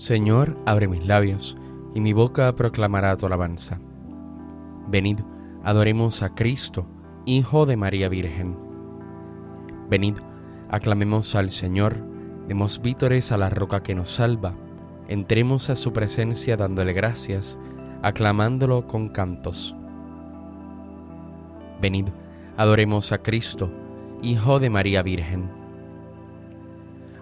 Señor, abre mis labios, y mi boca proclamará tu alabanza. Venid, adoremos a Cristo, Hijo de María Virgen. Venid, aclamemos al Señor, demos vítores a la roca que nos salva, entremos a su presencia dándole gracias, aclamándolo con cantos. Venid, adoremos a Cristo, Hijo de María Virgen.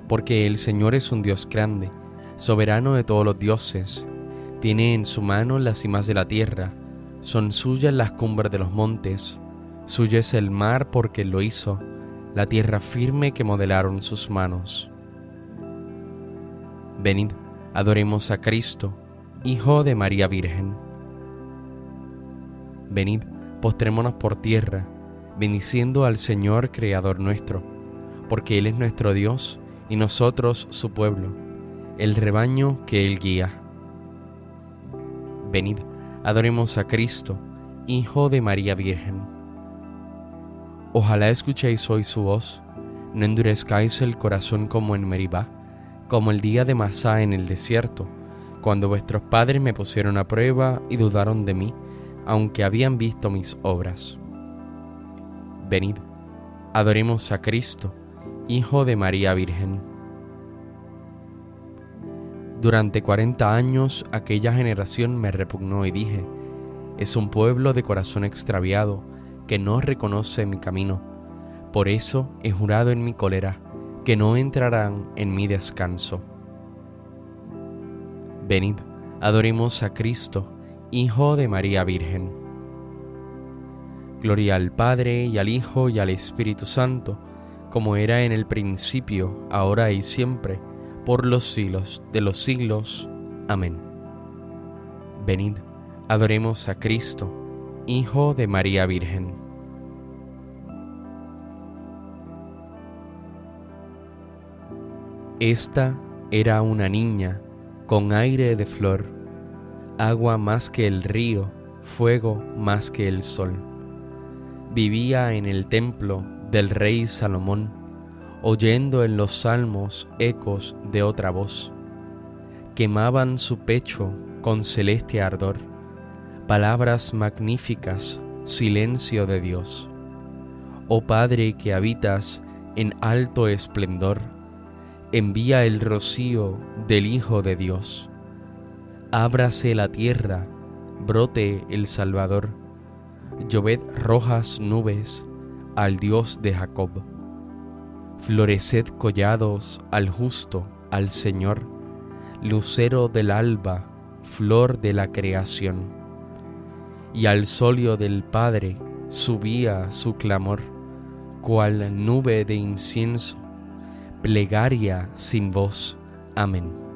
Porque el Señor es un Dios grande, soberano de todos los dioses, tiene en su mano las cimas de la tierra, son suyas las cumbres de los montes, suyo es el mar porque lo hizo, la tierra firme que modelaron sus manos. Venid, adoremos a Cristo, Hijo de María Virgen. Venid, postrémonos por tierra, bendiciendo al Señor Creador nuestro, porque Él es nuestro Dios y nosotros su pueblo el rebaño que Él guía. Venid, adoremos a Cristo, Hijo de María Virgen. Ojalá escuchéis hoy su voz, no endurezcáis el corazón como en Meribá, como el día de Masá en el desierto, cuando vuestros padres me pusieron a prueba y dudaron de mí, aunque habían visto mis obras. Venid, adoremos a Cristo, Hijo de María Virgen. Durante cuarenta años aquella generación me repugnó y dije, es un pueblo de corazón extraviado que no reconoce mi camino. Por eso he jurado en mi cólera que no entrarán en mi descanso. Venid, adoremos a Cristo, Hijo de María Virgen. Gloria al Padre y al Hijo y al Espíritu Santo, como era en el principio, ahora y siempre, por los siglos de los siglos. Amén. Venid, adoremos a Cristo, Hijo de María Virgen. Esta era una niña con aire de flor, agua más que el río, fuego más que el sol. Vivía en el templo del rey Salomón oyendo en los salmos ecos de otra voz. Quemaban su pecho con celeste ardor, palabras magníficas, silencio de Dios. Oh Padre que habitas en alto esplendor, envía el rocío del Hijo de Dios. Ábrase la tierra, brote el Salvador, lloved rojas nubes al Dios de Jacob Floreced collados al justo, al Señor, lucero del alba, flor de la creación. Y al solio del Padre subía su clamor, cual nube de incienso, plegaria sin voz. Amén.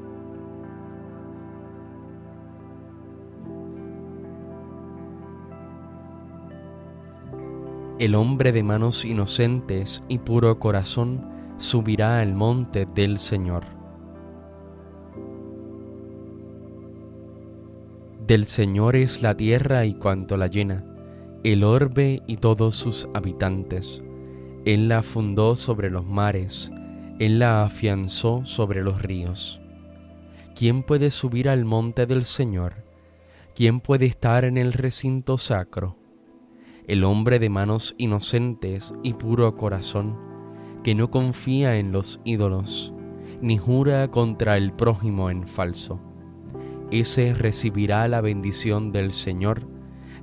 El hombre de manos inocentes y puro corazón subirá al monte del Señor. Del Señor es la tierra y cuanto la llena, el orbe y todos sus habitantes. Él la fundó sobre los mares, Él la afianzó sobre los ríos. ¿Quién puede subir al monte del Señor? ¿Quién puede estar en el recinto sacro? El hombre de manos inocentes y puro corazón, que no confía en los ídolos, ni jura contra el prójimo en falso. Ese recibirá la bendición del Señor,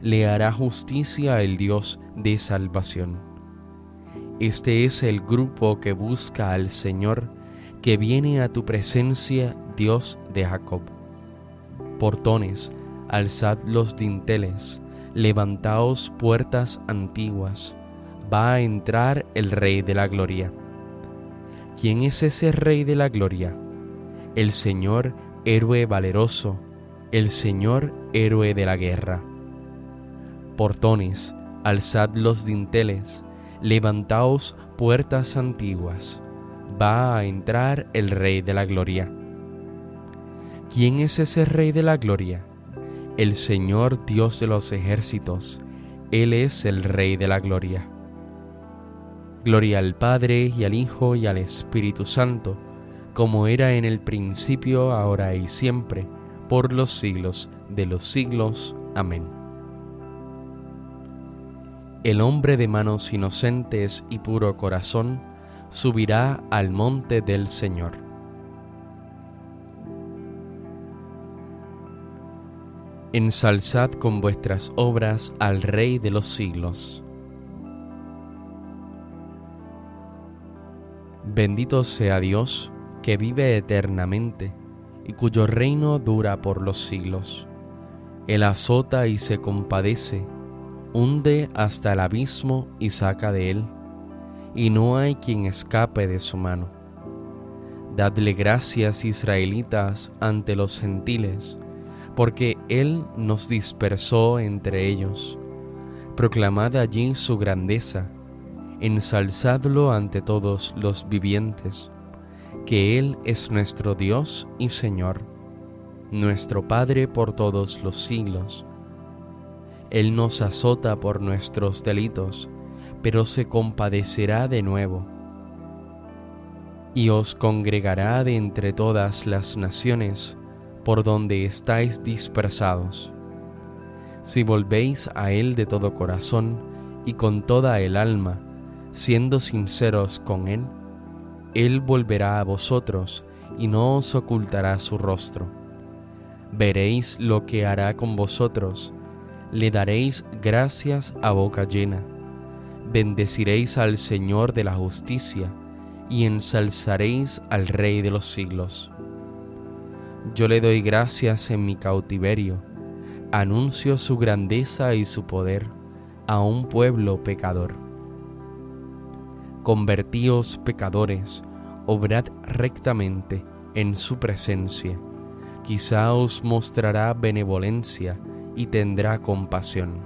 le hará justicia el Dios de salvación. Este es el grupo que busca al Señor, que viene a tu presencia, Dios de Jacob. Portones, alzad los dinteles, levantaos puertas antiguas, va a entrar el Rey de la Gloria. ¿Quién es ese Rey de la Gloria? El Señor héroe valeroso, el Señor héroe de la guerra. Portones, alzad los dinteles, levantaos puertas antiguas, va a entrar el Rey de la Gloria. ¿Quién es ese Rey de la Gloria? El Señor Dios de los ejércitos, Él es el Rey de la gloria. Gloria al Padre y al Hijo y al Espíritu Santo, como era en el principio, ahora y siempre, por los siglos de los siglos. Amén. El hombre de manos inocentes y puro corazón subirá al monte del Señor. Ensalzad con vuestras obras al Rey de los siglos. Bendito sea Dios, que vive eternamente y cuyo reino dura por los siglos. Él azota y se compadece, hunde hasta el abismo y saca de él, y no hay quien escape de su mano. Dadle gracias, israelitas, ante los gentiles, porque Él nos dispersó entre ellos. Proclamad allí su grandeza ensalzadlo ante todos los vivientes, que Él es nuestro Dios y Señor, nuestro Padre por todos los siglos. Él nos azota por nuestros delitos, pero se compadecerá de nuevo. Y os congregará de entre todas las naciones por donde estáis dispersados. Si volvéis a Él de todo corazón y con toda el alma, siendo sinceros con Él, Él volverá a vosotros y no os ocultará su rostro. Veréis lo que hará con vosotros, le daréis gracias a boca llena, bendeciréis al Señor de la justicia y ensalzaréis al Rey de los siglos. Yo le doy gracias en mi cautiverio, anuncio su grandeza y su poder a un pueblo pecador Convertíos pecadores, obrad rectamente en su presencia. Quizá os mostrará benevolencia y tendrá compasión.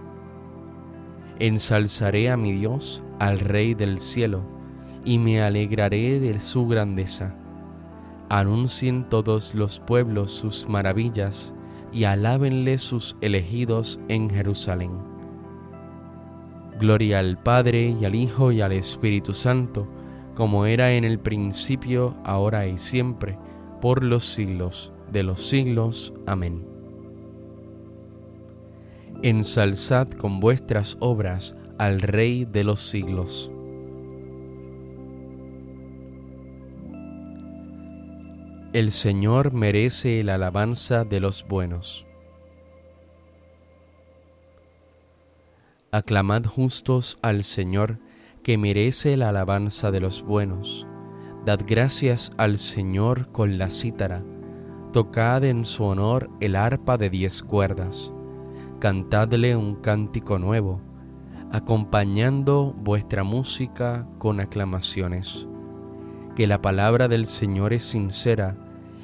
Ensalzaré a mi Dios, al Rey del cielo, y me alegraré de su grandeza. Anuncien todos los pueblos sus maravillas, y alábenle sus elegidos en Jerusalén Gloria al Padre y al Hijo y al Espíritu Santo, como era en el principio, ahora y siempre, por los siglos de los siglos. Amén. Ensalzad con vuestras obras al Rey de los siglos. El Señor merece la alabanza de los buenos. Aclamad justos al Señor, que merece la alabanza de los buenos. Dad gracias al Señor con la cítara. Tocad en su honor el arpa de diez cuerdas. Cantadle un cántico nuevo, acompañando vuestra música con aclamaciones. Que la palabra del Señor es sincera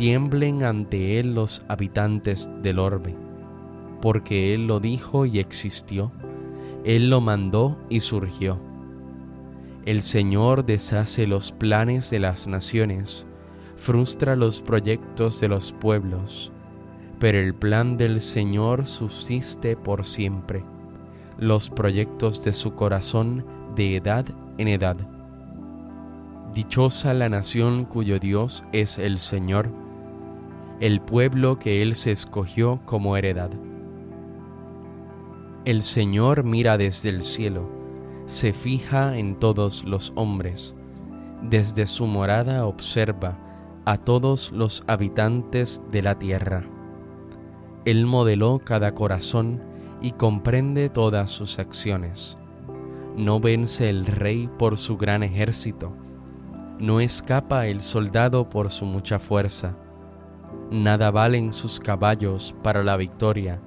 tiemblen ante Él los habitantes del orbe, porque Él lo dijo y existió él lo mandó y surgió. El Señor deshace los planes de las naciones, frustra los proyectos de los pueblos, pero el plan del Señor subsiste por siempre, los proyectos de su corazón de edad en edad. Dichosa la nación cuyo Dios es el Señor, el pueblo que Él se escogió como heredad. El Señor mira desde el cielo, se fija en todos los hombres, desde su morada observa a todos los habitantes de la tierra. Él modeló cada corazón y comprende todas sus acciones. No vence el rey por su gran ejército, no escapa el soldado por su mucha fuerza. Nada valen sus caballos para la victoria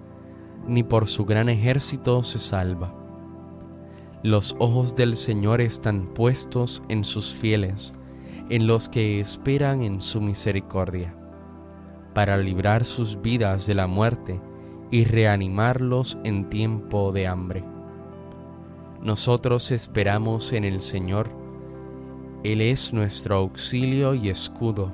ni por su gran ejército se salva. Los ojos del Señor están puestos en sus fieles, en los que esperan en su misericordia, para librar sus vidas de la muerte y reanimarlos en tiempo de hambre. Nosotros esperamos en el Señor, Él es nuestro auxilio y escudo,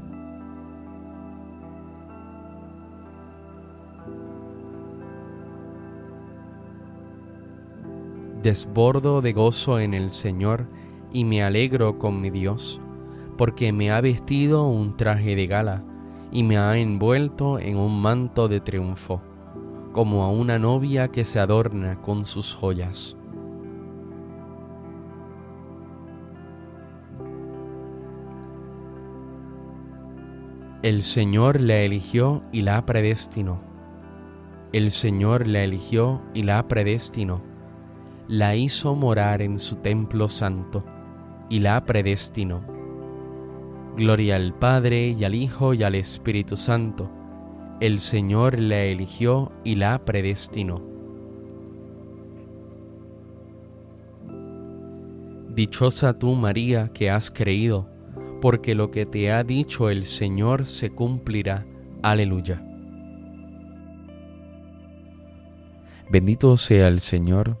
Desbordo de gozo en el Señor y me alegro con mi Dios, porque me ha vestido un traje de gala y me ha envuelto en un manto de triunfo, como a una novia que se adorna con sus joyas. El Señor la eligió y la predestinó. El Señor la eligió y la predestinó la hizo morar en su templo santo y la predestinó. Gloria al Padre y al Hijo y al Espíritu Santo. El Señor la eligió y la predestinó. Dichosa tú, María, que has creído, porque lo que te ha dicho el Señor se cumplirá. Aleluya. Bendito sea el Señor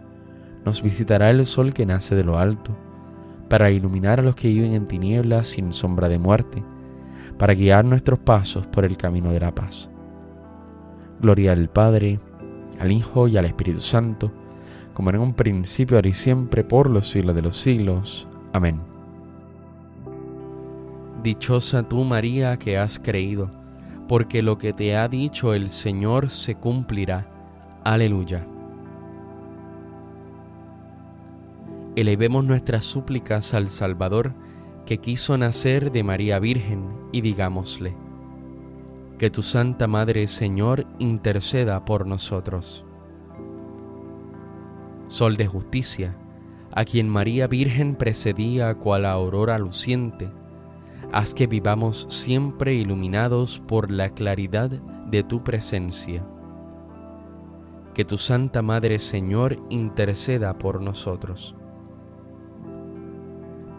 nos visitará el sol que nace de lo alto, para iluminar a los que viven en tinieblas sin sombra de muerte, para guiar nuestros pasos por el camino de la paz. Gloria al Padre, al Hijo y al Espíritu Santo, como en un principio, ahora y siempre, por los siglos de los siglos. Amén. Dichosa tú, María, que has creído, porque lo que te ha dicho el Señor se cumplirá. Aleluya. Elevemos nuestras súplicas al Salvador que quiso nacer de María Virgen y digámosle, que tu Santa Madre Señor interceda por nosotros. Sol de justicia, a quien María Virgen precedía cual aurora luciente, haz que vivamos siempre iluminados por la claridad de tu presencia. Que tu Santa Madre Señor interceda por nosotros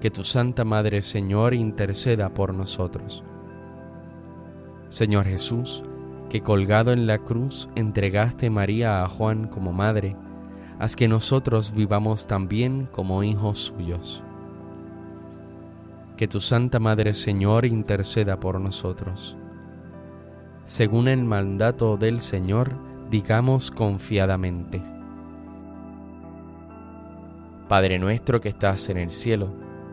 que tu Santa Madre Señor interceda por nosotros. Señor Jesús, que colgado en la cruz entregaste María a Juan como madre, haz que nosotros vivamos también como hijos suyos. Que tu Santa Madre Señor interceda por nosotros. Según el mandato del Señor, digamos confiadamente. Padre nuestro que estás en el cielo,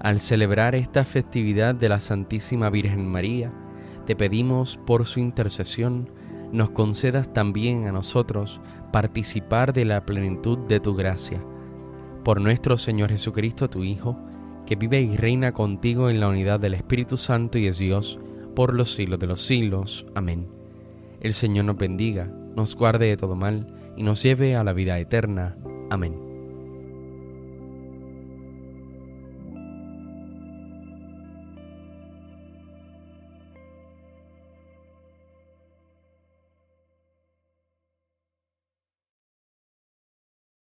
al celebrar esta festividad de la Santísima Virgen María, te pedimos por su intercesión, nos concedas también a nosotros participar de la plenitud de tu gracia. Por nuestro Señor Jesucristo, tu Hijo, que vive y reina contigo en la unidad del Espíritu Santo y es Dios, por los siglos de los siglos. Amén. El Señor nos bendiga, nos guarde de todo mal y nos lleve a la vida eterna. Amén.